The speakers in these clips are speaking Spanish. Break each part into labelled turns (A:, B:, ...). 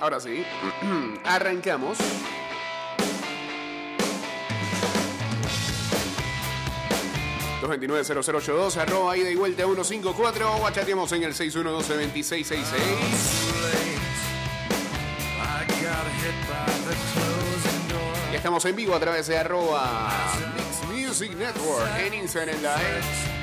A: Ahora sí, arrancamos. ...229-0082... ...arroba ida y vuelta 154... ...o chateamos en el 612-2666... Y estamos en vivo a través de arroba Mix Music Network en Instagram Live.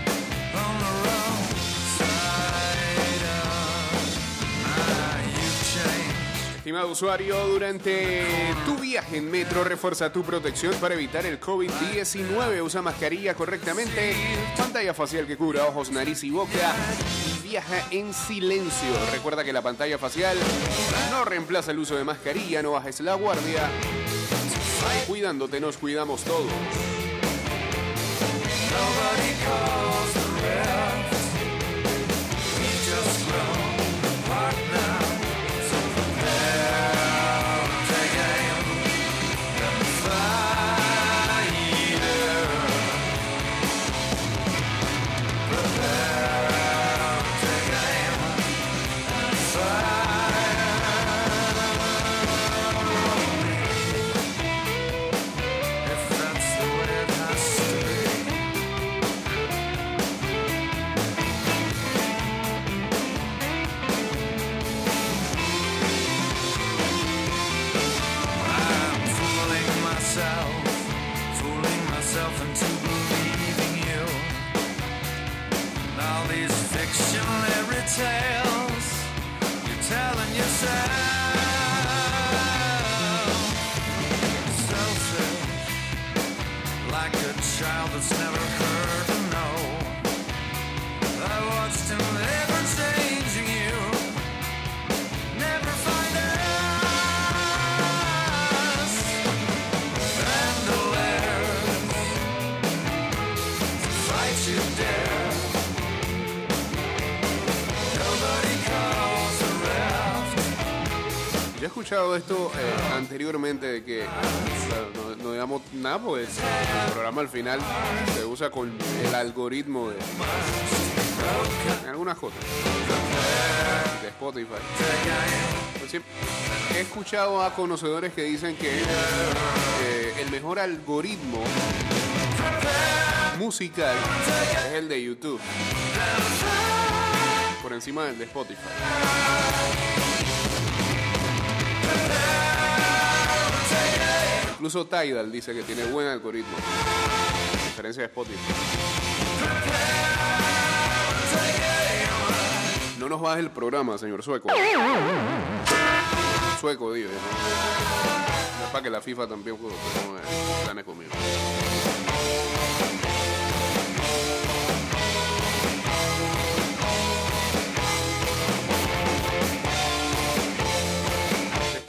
A: Estimado usuario, durante tu viaje en metro, refuerza tu protección para evitar el COVID-19. Usa mascarilla correctamente, pantalla facial que cubra ojos, nariz y boca. Y viaja en silencio. Recuerda que la pantalla facial no reemplaza el uso de mascarilla, no bajes la guardia. Cuidándote, nos cuidamos todos. Escuchado esto eh, anteriormente de que no, digamos nada, pues el programa al final se usa con el algoritmo de algunas cosas de Spotify. Pues he escuchado a conocedores que dicen que el mejor algoritmo musical es el de YouTube por encima del de Spotify. Incluso Tidal dice que tiene buen algoritmo. A diferencia de Spotify. No nos baje el programa, señor Sueco. Sueco, digo. ¿no? Es para que la FIFA también gane conmigo.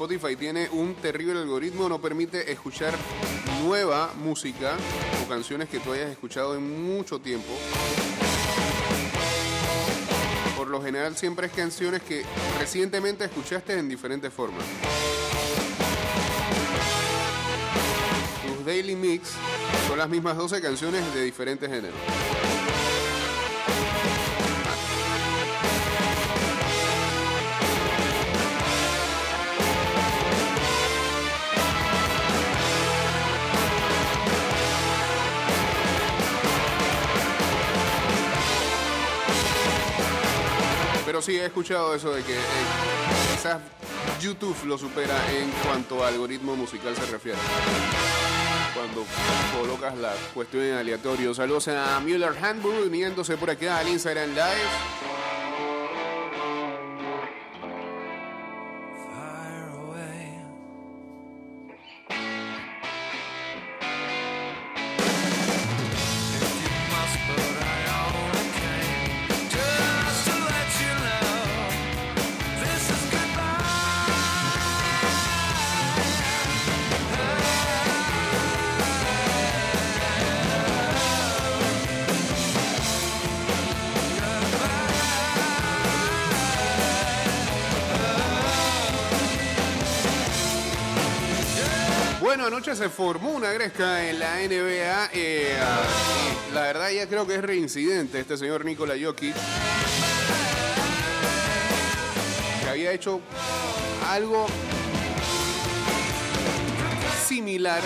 A: Spotify tiene un terrible algoritmo, no permite escuchar nueva música o canciones que tú hayas escuchado en mucho tiempo. Por lo general siempre es canciones que recientemente escuchaste en diferentes formas. Tus Daily Mix son las mismas 12 canciones de diferentes géneros. Sí he escuchado eso de que eh, quizás YouTube lo supera en cuanto a algoritmo musical se refiere. Cuando colocas la cuestión en aleatorio. Saludos a Müller Handbull uniéndose por acá al Instagram Live. Anoche se formó una gresca en la NBA. Eh, la verdad ya creo que es reincidente este señor Nikola Jokic. había hecho algo similar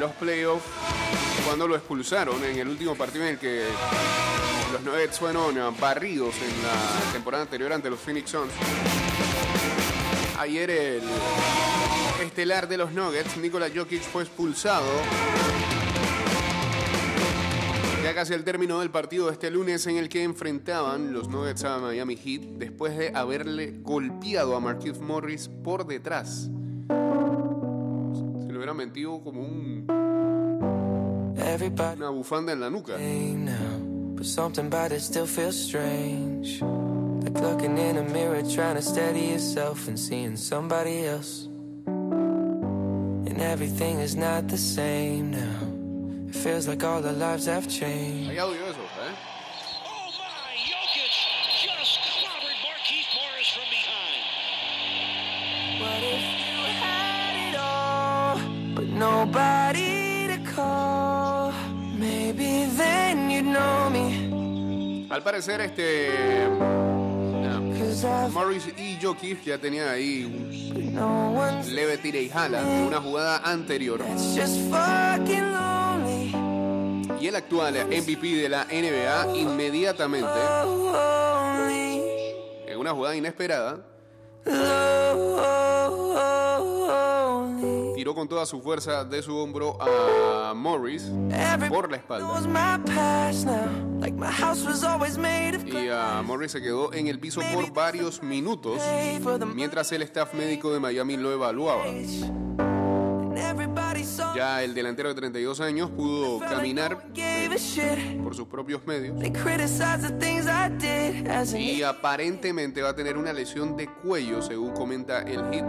A: los playoffs cuando lo expulsaron en el último partido en el que los Nuggets fueron ah, barridos en la temporada anterior ante los Phoenix Suns. Ayer el estelar de los Nuggets, Nikola Jokic, fue expulsado. Ya casi al término del partido de este lunes en el que enfrentaban los Nuggets a Miami Heat después de haberle golpeado a Marquise Morris por detrás. Hubiera metido como un, una bufanda en la nuca.
B: But something about it still feels strange. Like looking in a mirror, trying to steady yourself and seeing somebody else. And everything is not the same now. It feels like all our lives have changed. Nobody to call? Maybe then you'd know me.
A: Al parecer, este.
B: Cause I've
A: Morris y Jokic ya tenían ahí un
B: no
A: leve tira y jala en una jugada anterior.
B: It's just fucking lonely.
A: Y el actual MVP de la NBA inmediatamente, en una jugada inesperada. Tiró con toda su fuerza de su hombro a Morris por la espalda. Y a Morris se quedó en el piso por varios minutos mientras el staff médico de Miami lo evaluaba. Ya el delantero de 32 años pudo caminar por sus propios medios y aparentemente va a tener una lesión de cuello según comenta el hit.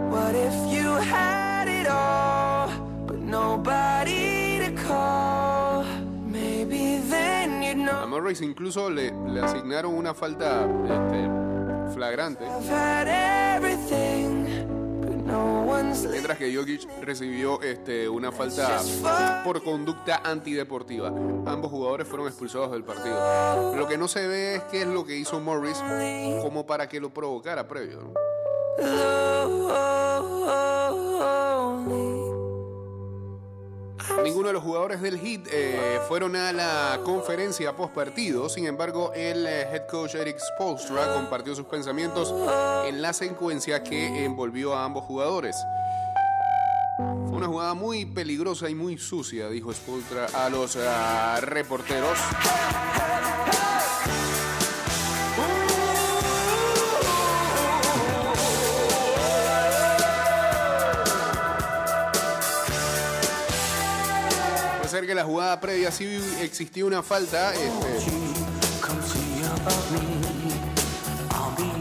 B: It all, but nobody to call? Maybe then you'd
A: A Morris incluso le, le asignaron una falta este, flagrante,
B: I've had everything, but no one's
A: mientras que Jokic recibió este, una falta por conducta antideportiva. Ambos jugadores fueron expulsados del partido. Lo que no se ve es qué es lo que hizo Morris como para que lo provocara previo. ¿no? Ninguno de los jugadores del Heat eh, fueron a la conferencia post partido. Sin embargo, el eh, head coach Eric Spoelstra compartió sus pensamientos en la secuencia que envolvió a ambos jugadores. Fue una jugada muy peligrosa y muy sucia, dijo Spoelstra a los ah, reporteros. Ser que la jugada previa sí existía una falta, este,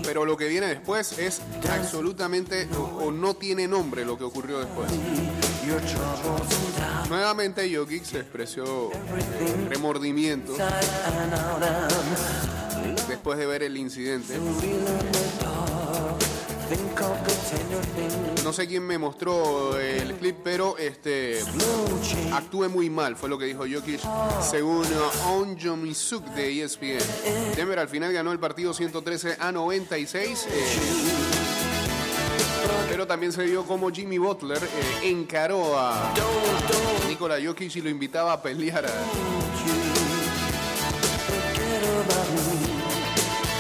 A: pero lo que viene después es absolutamente o, no tiene nombre lo que ocurrió después. Nuevamente Jokic se expresó eh, remordimiento después de ver el incidente. No sé quién me mostró el clip, pero este actué muy mal, fue lo que dijo Jokic según On Jomisuk de ESPN. Denver al final ganó el partido 113 a 96. eh, pero también se vio como Jimmy Butler eh, encaró a Nikola Jokic y lo invitaba a pelear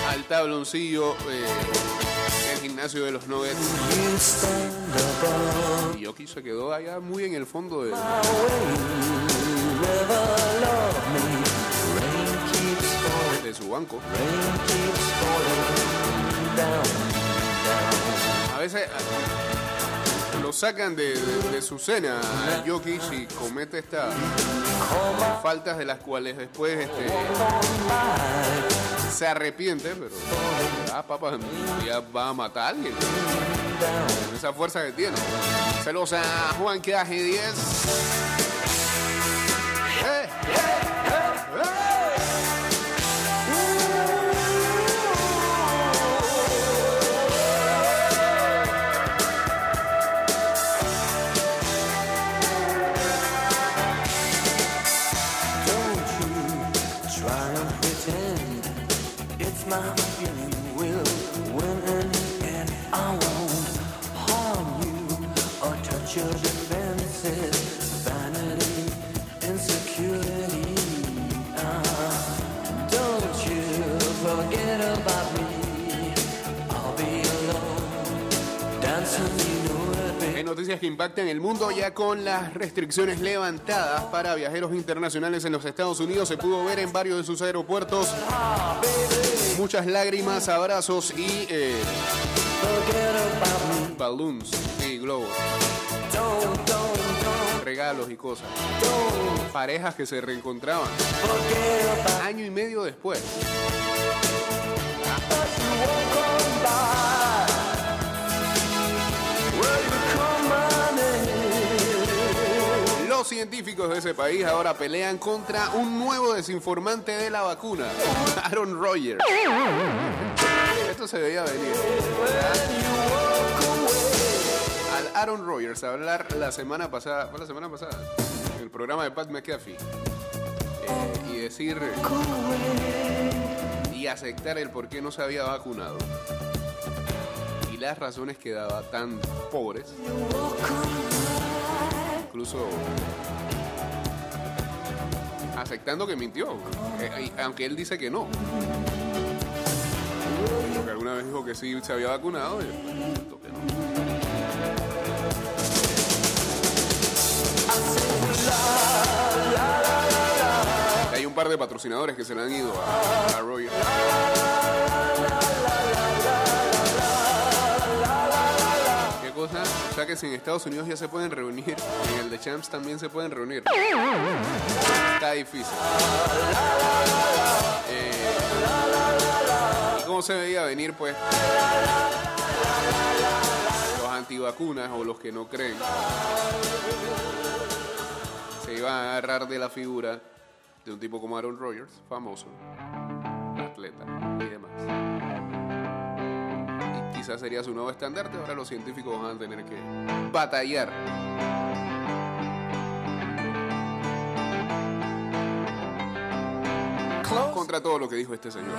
A: al tabloncillo eh, gimnasio de los Nuggets. Y Jokic se quedó allá muy en el fondo de, su banco. A veces lo sacan de su cena a Jokic y comete estas faltas de las cuales después este, se arrepiente, pero ah, papá, ya va a matar a alguien. Con esa fuerza que tiene. Saludos a Juan Quedaje 10. Noticias que impactan el mundo, ya con las restricciones levantadas para viajeros internacionales en los Estados Unidos, se pudo ver en varios de sus aeropuertos muchas lágrimas, abrazos y eh, balloons y globos, regalos y cosas. Parejas que se reencontraban año y medio después. Científicos de ese país ahora pelean contra un nuevo desinformante de la vacuna, Aaron Rodgers. Esto se veía venir. Al Aaron Rodgers hablar la semana pasada, ¿fue la semana pasada? En el programa de Pat McAfee. eh, y decir y aceptar el por qué no se había vacunado. Y las razones que daba tan pobres. Incluso aceptando que mintió, eh, aunque él dice que no. Porque alguna vez dijo que sí se había vacunado y. Hay un par de patrocinadores que se le han ido a, a Roger. ¿Qué cosa? Que si en Estados Unidos ya se pueden reunir, en el de Champs también se pueden reunir. Está difícil. Eh, ¿Y cómo se veía venir, pues? Los antivacunas o los que no creen se iban a agarrar de la figura de un tipo como Aaron Rodgers, famoso, atleta y demás. Quizás sería su nuevo estandarte, ahora los científicos van a tener que batallar. Contra todo lo que dijo este señor.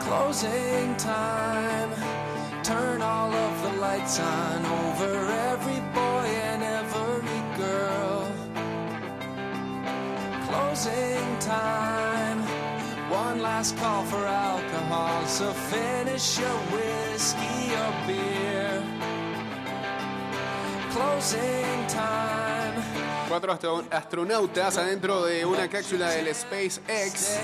B: Closing time, turn all of the lights on over every boy Closing time, one last call for alcohol, so finish your whiskey or beer. Closing time.
A: Cuatro astro- astronautas adentro de una cápsula del SpaceX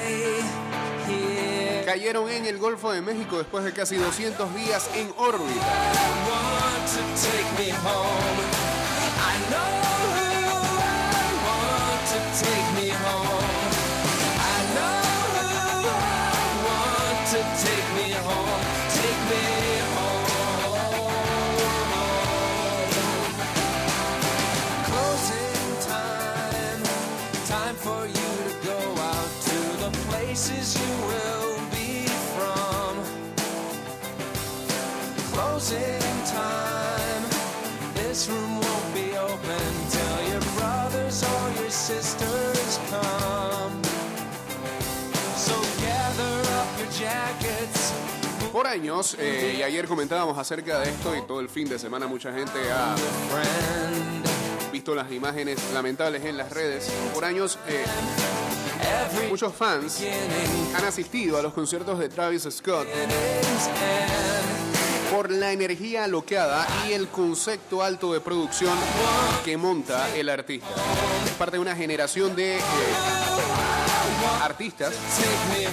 A: cayeron en el Golfo de México después de casi 200 días en órbita.
B: Places you will be from. Closing time. This room won't be open till your brothers or your sisters come. So gather up your jackets.
A: Por años, eh, y ayer comentábamos acerca de esto y todo el fin de semana mucha gente ha visto las imágenes lamentables en las redes. Por años, eh, muchos fans han asistido a los conciertos de Travis Scott por la energía alocada y el concepto alto de producción que monta el artista. Es parte de una generación de eh, artistas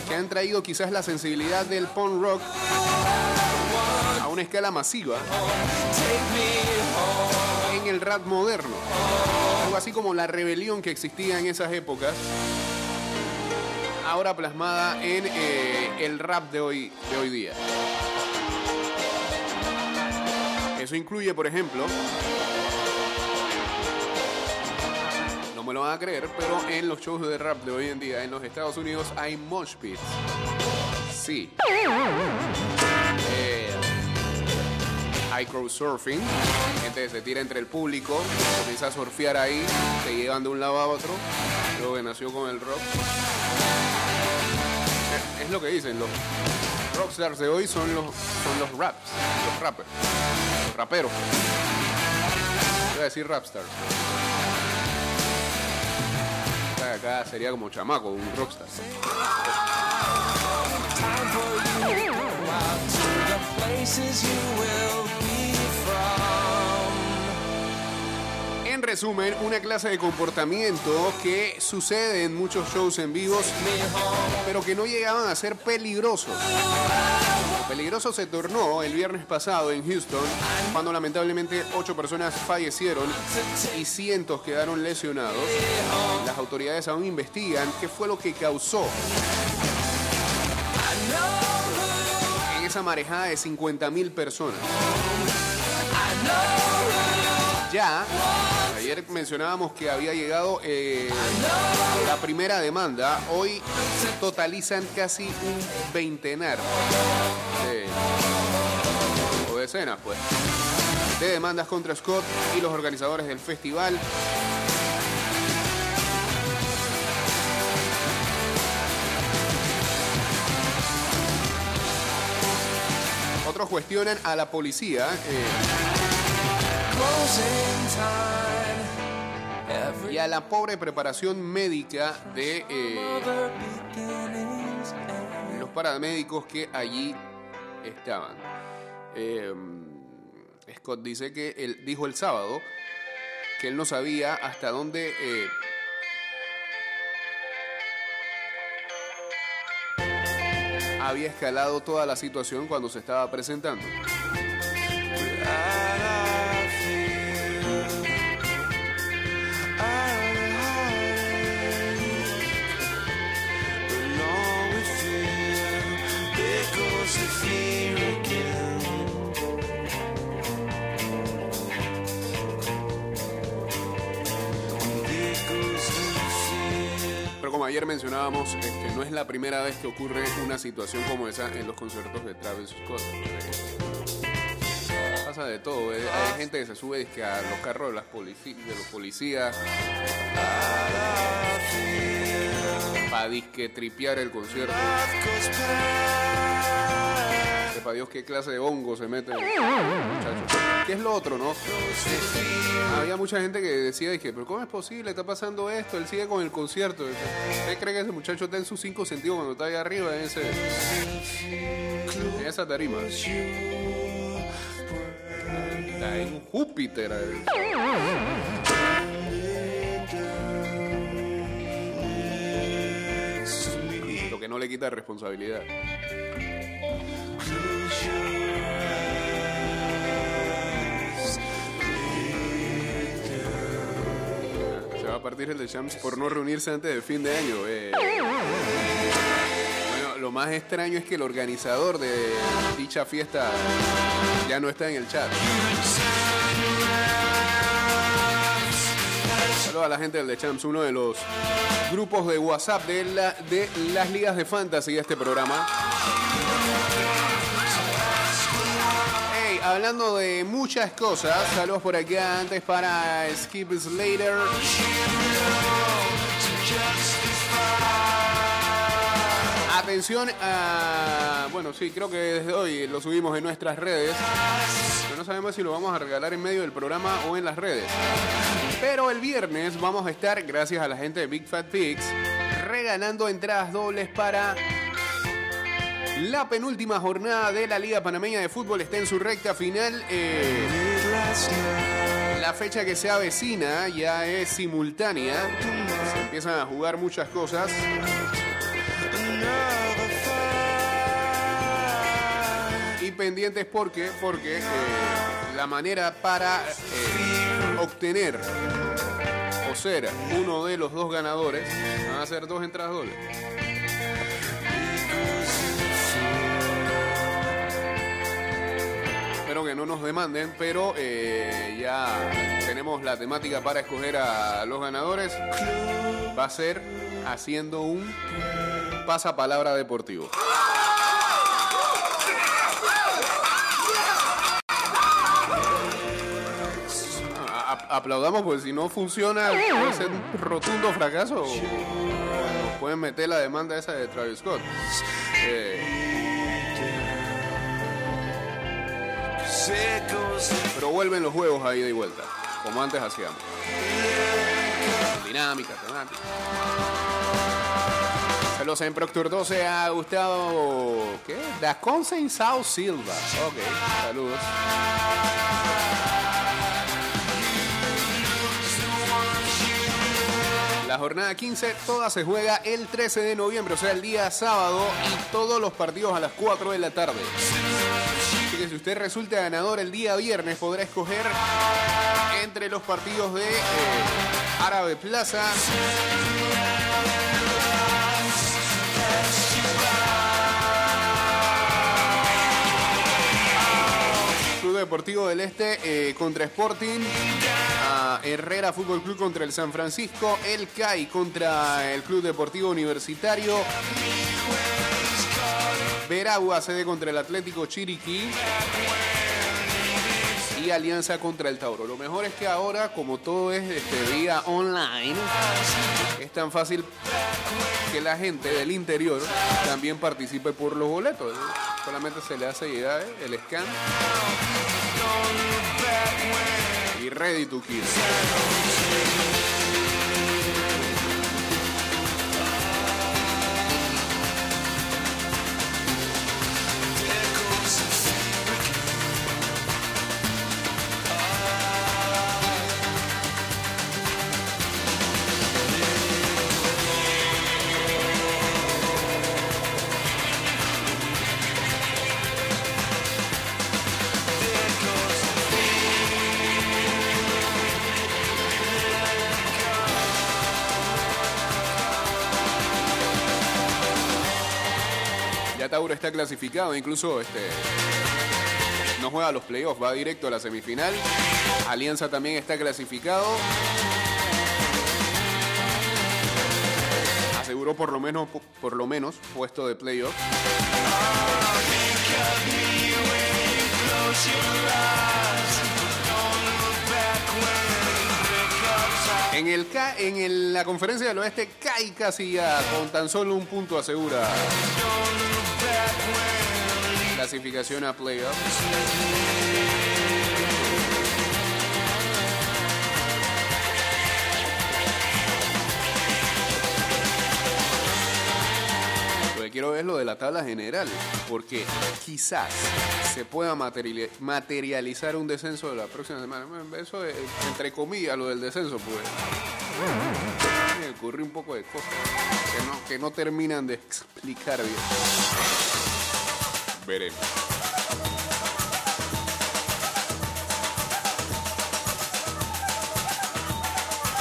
A: que han traído quizás la sensibilidad del punk rock a una escala masiva en el rap moderno. Algo así como la rebelión que existía en esas épocas, ahora plasmada en eh, el rap de hoy, de hoy día. Eso incluye, por ejemplo, no me lo van a creer, pero en los shows de rap de hoy en día en los Estados Unidos hay mosh pits. Sí. Eh, hay crowdsurfing, gente se tira entre el público, comienza a surfear ahí, se llevan de un lado a otro, que nació con el rock. Es lo que dicen, los rockstars de hoy son los, son los raps, los rappers, los raperos. Voy a decir rapstars. Acá, sería como chamaco, un rockstar. Resumen, una clase de comportamiento que sucede en muchos shows en vivos, pero que no llegaban a ser peligrosos. Peligroso se tornó el viernes pasado en Houston, cuando lamentablemente ocho personas fallecieron y cientos quedaron lesionados. Las autoridades aún investigan qué fue lo que causó en esa marejada de 50 mil personas. Ya, ayer mencionábamos que había llegado eh, la primera demanda, hoy totalizan casi un veintenar o decenas, pues, de demandas contra Scott y los organizadores del festival. Otros cuestionan a la policía. eh. Y a la pobre preparación médica de eh, los paramédicos que allí estaban. Eh, Scott dice que él dijo el sábado que él no sabía hasta dónde eh, había escalado toda la situación cuando se estaba presentando. Ayer mencionábamos, este, no es la primera vez que ocurre una situación como esa en los conciertos de Travis Scott. Eh, Pasa de todo, eh. hay gente que se sube a los carros de, los policías para disque tripear el concierto. Sepa Dios qué clase de hongo se mete. ¿Qué es lo otro, no? Había mucha gente que decía, dije, pero ¿cómo es posible? Está pasando esto, él sigue con el concierto. ¿Usted cree que ese muchacho está en sus cinco sentidos cuando está ahí arriba en ese en esa tarima? Está en Júpiter. Lo que no le quita responsabilidad. Partir el de Champs por no reunirse antes del fin de año. eh. Bueno, lo más extraño es que el organizador de dicha fiesta ya no está en el chat. Saludos a la gente del The Champs, uno de los grupos de WhatsApp de, la- de las ligas de fantasy de este programa. Hablando de muchas cosas, saludos por acá antes para Skip Slater. Atención a. Bueno, sí, creo que desde hoy lo subimos en nuestras redes. Pero no sabemos si lo vamos a regalar en medio del programa o en las redes. Pero el viernes vamos a estar, gracias a la gente de Big Fat Pigs, regalando entradas dobles para la penúltima jornada de la Liga Panameña de Fútbol. Está en su recta final. Eh, la fecha que se avecina ya es simultánea. Se empiezan a jugar muchas cosas. Y pendientes porque, porque eh, la manera para eh, obtener o ser uno de los dos ganadores van a ser dos entradas dobles. Que no nos demanden, pero eh, ya tenemos la temática para escoger a los ganadores. Va a ser haciendo un pasapalabra deportivo. Aplaudamos porque si no funciona puede un rotundo fracaso o pueden meter la demanda esa de Travis Scott. Eh, pero vuelven los juegos ahí de vuelta, como antes hacíamos. Dinámica, temática. Saludos en Proctor 12 a Gustavo. ¿Qué? Da Sao Silva. Ok, saludos. La jornada 15 toda se juega el 13 de noviembre, o sea, el día sábado, y todos los partidos a las 4 de la tarde. Si usted resulta ganador el día viernes, podrá escoger entre los partidos de eh, Árabe Plaza. Club Deportivo del Este eh, contra Sporting, a Herrera Fútbol Club contra el San Francisco, el CAI contra el Club Deportivo Universitario, Veragua sede contra el Atlético Chiriquí y Alianza contra el Tauro. Lo mejor es que ahora, como todo es este, vía online, es tan fácil que la gente del interior también participe por los boletos. Solamente se le hace llegar el scan y ready to kill. Tauro está clasificado, incluso este no juega los playoffs, va directo a la semifinal. Alianza también está clasificado. Aseguró por lo menos por lo menos puesto de playoff. En, el, en el- la conferencia del oeste, Kai Casilla con tan solo un punto asegura clasificación a playoffs. Lo que quiero ver es lo de la tabla general, porque quizás se pueda materiali- materializar un descenso de la próxima semana. Eso es, entre comillas, lo del descenso, pues. Ocurre un poco de cosas que no, que no terminan de explicar bien. Veremos.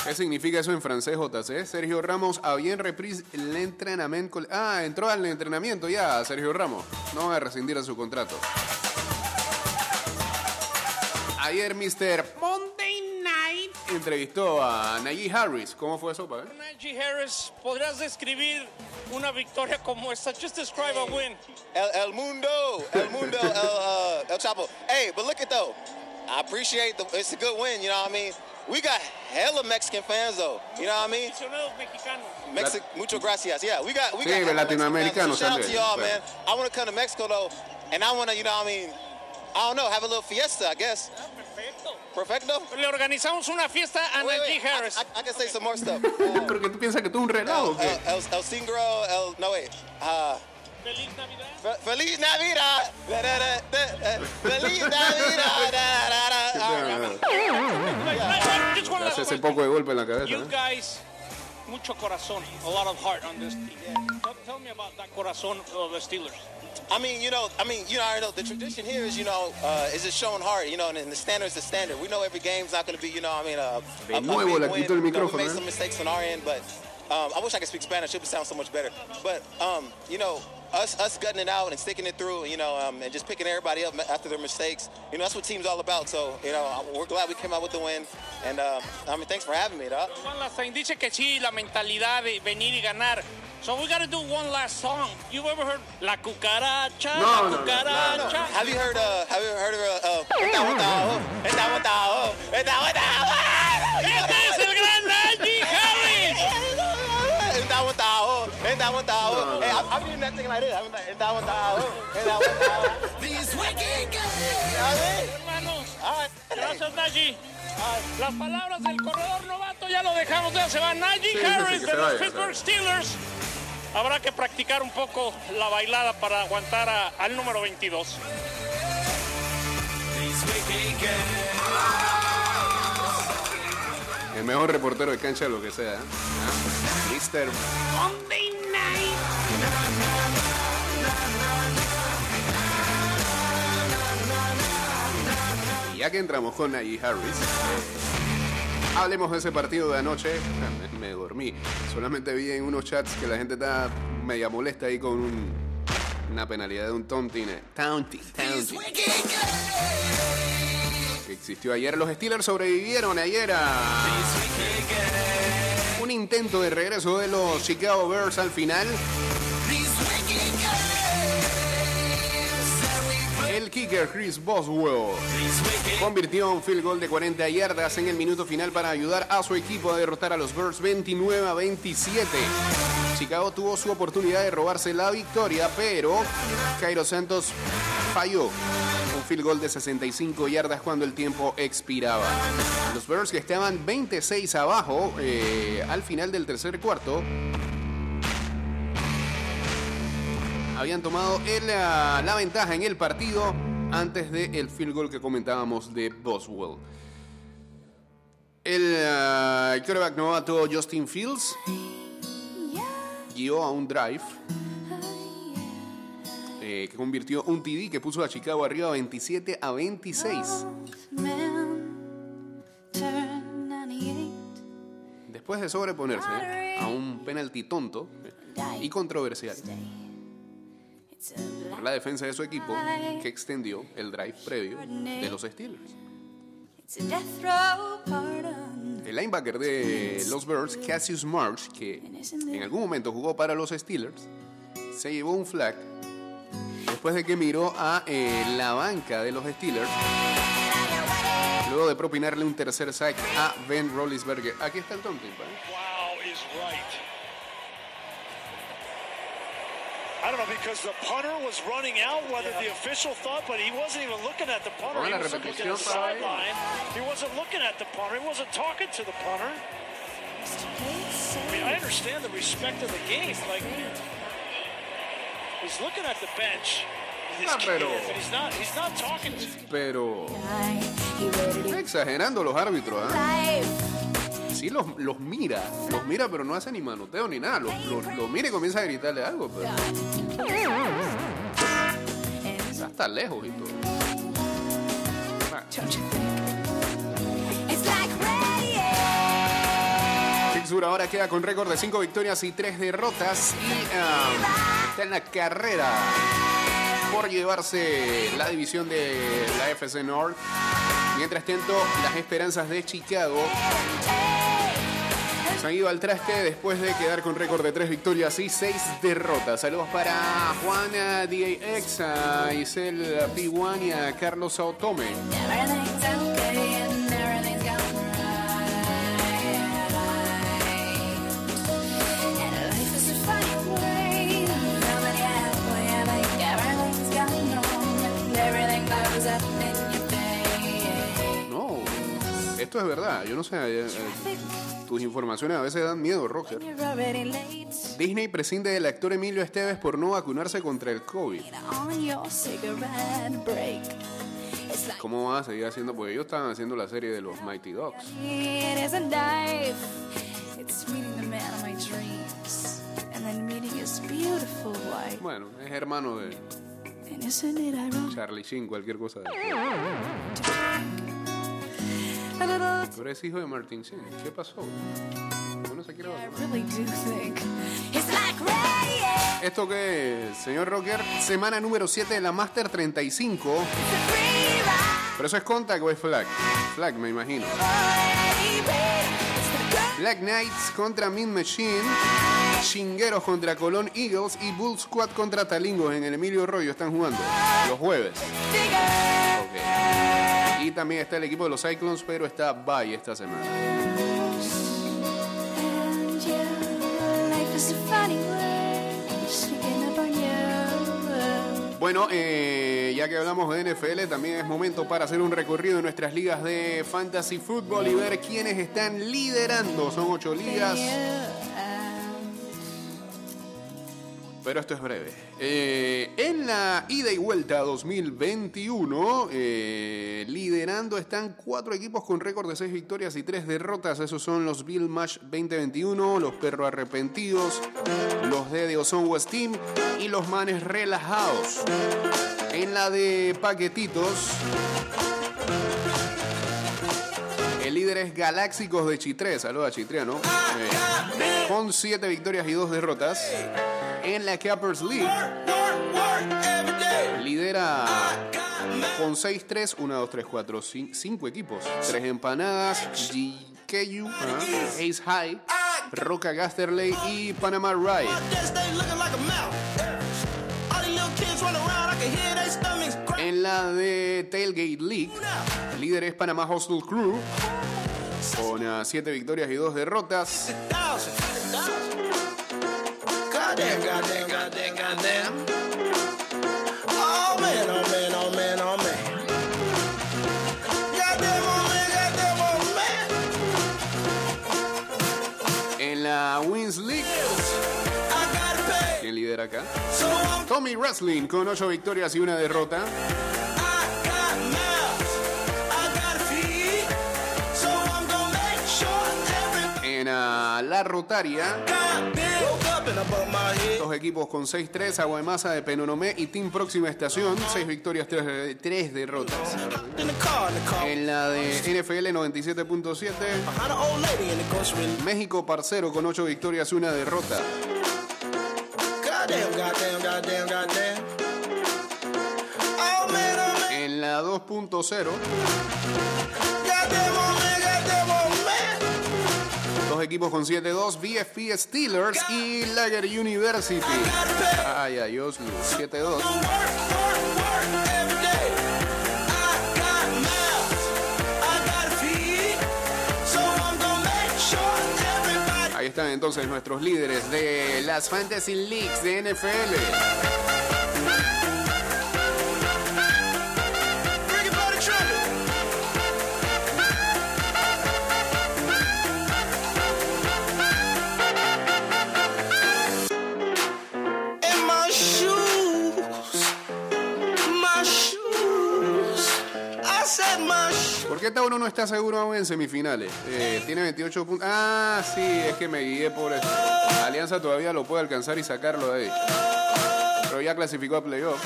A: ¿Qué significa eso en francés, JC? Sergio Ramos a bien reprise el entrenamiento. Ah, entró al entrenamiento ya, Sergio Ramos. No va a rescindir a su contrato. Ayer Mr. Night entrevistó a Najee Harris. ¿Cómo fue eso, padre?
C: Najee Harris, ¿podrías describir una victoria como esta? Just describe a win.
D: El, el mundo, el mundo, el, uh, el Chapo. Hey, but look at though. I appreciate the. It's a good win. You know what I mean? We got hella Mexican fans though. You know what I mean?
C: Mexicanos.
D: Mexic, mucho gracias. Yeah, we got we
A: Sí,
D: got
A: latinoamericanos.
D: So shout out to y'all, man. I want to come to Mexico though, and I want to, you know what I mean? I don't know, have a little fiesta, I guess.
C: Perfecto. Le organizamos una fiesta a Najee Harris.
D: I, I can say some more stuff. Uh,
A: Porque tú piensas que tú un relajo. o
D: el,
A: qué?
D: el, el, el Singro, el, no wait. Uh,
C: Feliz Navidad.
D: Fe- Feliz Navidad. Da, da, da, da, Feliz Navidad.
A: Hace ese poco de golpe en la cabeza.
C: You guys, mucho corazón, a lot of heart on this team. Tell, tell me about that corazón of the Steelers.
D: I mean, you know, I mean, you know, I know the tradition here is, you know, uh, is just showing heart, you know, and, the standard is the standard. We know every game's not going to be, you know, I mean, uh, a, a
A: nuevo
D: big win. You know, we made some mistakes on our end, but um, I wish I could speak Spanish. It would sound so much better. But um, you know, us us gutting it out and sticking it through, you know, um, and just picking everybody up after their mistakes. You know, that's what team's all about. So, you know, we're glad we came out with the win, and uh, I mean, thanks for having me, dog.
C: Juan Lastain dice que sí, la mentalidad de venir y ganar So we gotta do one last song. You ever heard La Cucaracha?
A: No,
C: La
A: no, no,
C: Cucaracha.
D: Have you heard? Uh, have you ever heard of? Uh, uh, Botao? Hey, I'm, I'm doing that thing like this. I'm like, Esta Botao? Esta Botao? These wicked guys.
C: Hermanos,
D: All right.
C: gracias Najee. Ah, Las palabras del corredor novato ya lo dejamos, ya se va Najee
A: Sí, sí, sí,
C: Harris de los
A: vaya,
C: Pittsburgh Steelers. Habrá que practicar un poco la bailada para aguantar a- al número 22.
A: El mejor reportero de cancha, lo que sea. ¿ah? Mr. Monday Night. Y ya que entramos con Najee Harris, eh, hablemos de ese partido de anoche. Ah, Me, me dormí. Solamente vi en unos chats que la gente está media molesta ahí con un- una penalidad de un taunting. eh, Taunting, taunting. Existió ayer. Los Steelers sobrevivieron ayer un intento de regreso de los Chicago Bears al final. El kicker Chris Boswell convirtió un field goal de 40 yardas en el minuto final para ayudar a su equipo a derrotar a los Bears 29 a 27. Chicago tuvo su oportunidad de robarse la victoria, pero Cairo Santos falló field goal de 65 yardas cuando el tiempo expiraba. Los Bears que estaban 26 abajo eh, al final del tercer cuarto habían tomado el, ah, la ventaja en el partido antes del field goal que comentábamos de Boswell. El ah, quarterback novato Justin Fields guió a un drive que convirtió un TD que puso a Chicago arriba 27 a 26. Después de sobreponerse a un penalti tonto y controversial por la defensa de su equipo que extendió el drive previo de los Steelers. El linebacker de los Bears, Cassius Marsh, que en algún momento jugó para los Steelers, se llevó un flag después de que miró a eh, la banca de los Steelers luego de propinarle un tercer sack a Ben Roethlisberger. Aquí está el taunting, ¿vale?
E: Wow is right. I don't know because the punter was running out, whether the official thought, but he wasn't even looking at the punter.
A: Pongan
E: He
A: la
E: was looking at the
A: repetición para
E: sideline. He wasn't looking at the punter. He wasn't talking to the punter. I mean, I understand the respect of the game. Like, he's looking at the bench.
A: Ah, pero-. Pero exagerando los árbitros, ¿ah? Sí, los, los mira, los mira, pero no hace ni manoteo ni nada. Los, los- los mira y comienza a gritarle algo, pero está hasta lejos y todo. Ah, Ahora queda con récord de 5 victorias y 3 derrotas y ah, está en la carrera por llevarse la división de la FC North. Mientras tanto, las esperanzas de Chicago se han ido al traste después de quedar con récord de 3 victorias y 6 derrotas. Saludos para Juana DAX, a Isel P1 y a Carlos Autome. Esto es verdad. Yo no sé, eh, eh, tus informaciones a veces dan miedo, Rocker. Disney prescinde del actor Emilio Esteves por no vacunarse contra el COVID. ¿Cómo van a seguir haciendo? Porque ellos estaban haciendo la serie de los Mighty Dogs. Bueno, es hermano de? Charlie Sheen, cualquier cosa. de-
F: A little
A: Pero es hijo de Martin Sheen. ¿Qué pasó? Yo no se quiere vacunar. ¿Esto qué es, señor Rocker? Semana número 7 de la Master 35.
F: It's a free ride,
A: ¿Pero eso es contact o es flag? Flag, me imagino.
F: girl
A: Black Knights contra Mean Machine. Chingueros contra Colón Eagles y Bull Squad contra Talingos en el Emilio Rollo están jugando los jueves. Y también está el equipo de los Cyclones, pero está bye esta semana. Bueno, eh, ya que hablamos de NFL, también es momento para hacer un recorrido en nuestras ligas de fantasy fútbol y ver quiénes están liderando. Son ocho ligas, pero esto es breve. Eh, en la ida y vuelta 2021, eh, liderando están cuatro equipos con récord de seis victorias y tres derrotas. Esos son los Bill Match 2021, los Perros Arrepentidos, los de The Ozone West Team y los Manes Relajados. En la de paquetitos, el líder es Galáxicos de Chitré. Saludos a Chitriano. Eh, con siete victorias y dos derrotas. En la Cappers League, lidera con 6-3, 1, 2, 3, 4, 5 equipos. Tres empanadas, GKU, ajá, Ace High, Roca Gasterley y Panama Ride. En la de Tailgate League, líder es Panama Hostel Crew, con 7 victorias y 2 derrotas.
G: Goddamn, goddamn, goddamn, goddamn. Oh man, oh man, oh man, oh man. Goddamn, oh man, goddamn, oh man.
A: En la Wins League. ¿quién lidera acá? Tommy Wrestling con 8 victorias y una derrota. En ah, la Rotaria, dos equipos con 6-3, Aguamasa de Penonomé y Team Próxima Estación, 6 victorias, 3 derrotas. En la de NFL 97.7,
G: Behind an old lady in the grocery.
A: México Parcero con 8 victorias y una derrota. En la 2.0, dos equipos con 7-2, BFP Steelers y Lager University. Ay, ay, Oslo, 7-2.
G: Work, work, work every day. I got mouths. I got feet. So I'm gonna make sure everybody.
A: Ahí están entonces nuestros líderes de las Fantasy Leagues de NFL.
G: Shoes.
A: ¿Por qué Tauro no está seguro aún en semifinales? Eh, tiene 28 puntos. Ah, sí, es que me guié por eso. Alianza todavía lo puede alcanzar y sacarlo de ahí. Pero ya clasificó a playoff.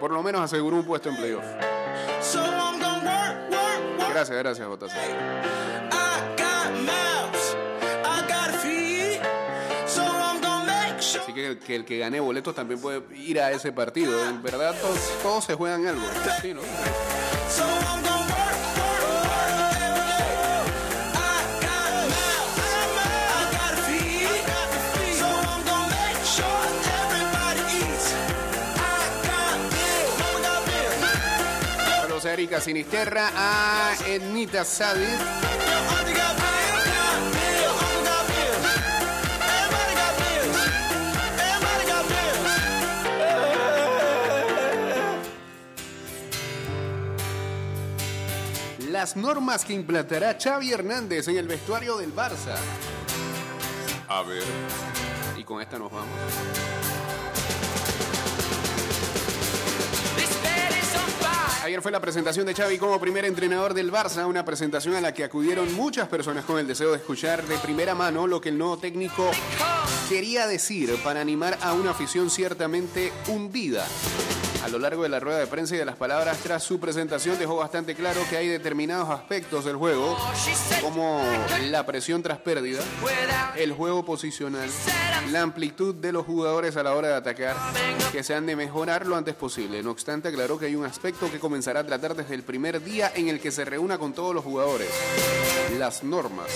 A: Por lo menos aseguró un puesto en playoff. Gracias, gracias,
G: sure.
A: Así que el que gane boletos también puede ir a ese partido. En verdad, todos, todos se juegan algo. Sí, ¿no?
G: Bills. Everybody got bills.
A: las normas que implantará Xavi Hernández en el vestuario del Barça. A ver. Y con esta nos vamos. Ayer fue la presentación de Xavi como primer entrenador del Barça, una presentación a la que acudieron muchas personas con el deseo de escuchar de primera mano lo que el nuevo técnico quería decir para animar a una afición ciertamente hundida. Lo largo de la rueda de prensa y de las palabras tras su presentación dejó bastante claro que hay determinados aspectos del juego, como la presión tras pérdida, el juego posicional, la amplitud de los jugadores a la hora de atacar, que se han de mejorar lo antes posible. No obstante, aclaró que hay un aspecto que comenzará a tratar desde el primer día en el que se reúna con todos los jugadores, las normas.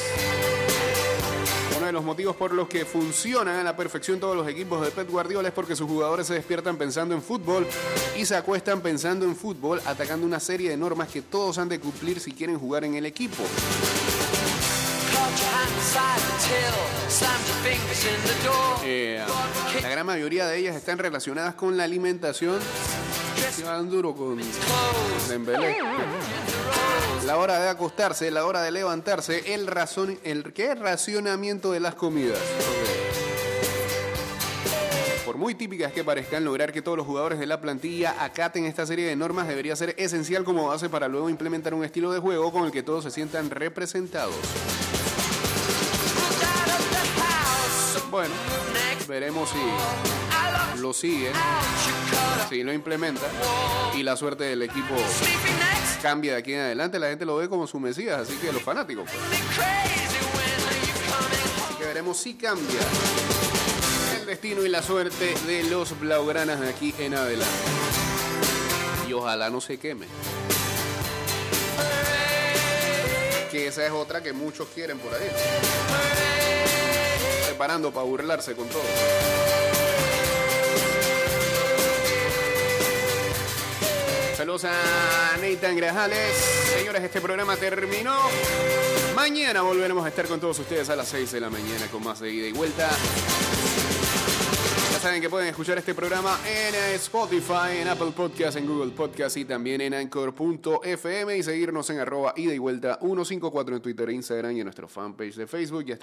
A: Los motivos por los que funcionan a la perfección todos los equipos de Pep Guardiola es porque sus jugadores se despiertan pensando en fútbol y se acuestan pensando en fútbol, atacando una serie de normas que todos han de cumplir si quieren jugar en el equipo. Eh, la gran mayoría de ellas están relacionadas con la alimentación. Se duro con Dembélé. La hora de acostarse, la hora de levantarse, el razón, el ¿qué? racionamiento de las comidas. Por muy típicas que parezcan, lograr que todos los jugadores de la plantilla acaten esta serie de normas debería ser esencial como base para luego implementar un estilo de juego con el que todos se sientan representados. Bueno, veremos si lo sigue, si lo implementa y la suerte del equipo cambia de aquí en adelante. La gente lo ve como su mesías, así que los fanáticos. pues. Así que veremos si cambia el destino y la suerte de los blaugranas de aquí en adelante. Y ojalá no se queme. Que esa es otra que muchos quieren por ahí. Preparando para burlarse con todo. Saludos a Nathan Grajales. Señores, este programa terminó. Mañana volveremos a estar con todos ustedes a las 6 de la mañana con más de ida y vuelta. Ya saben que pueden escuchar este programa en Spotify, en Apple Podcast, en Google Podcast y también en Anchor.fm y seguirnos en arroba ida y vuelta 154 en Twitter Instagram y en nuestro fanpage de Facebook. Ya está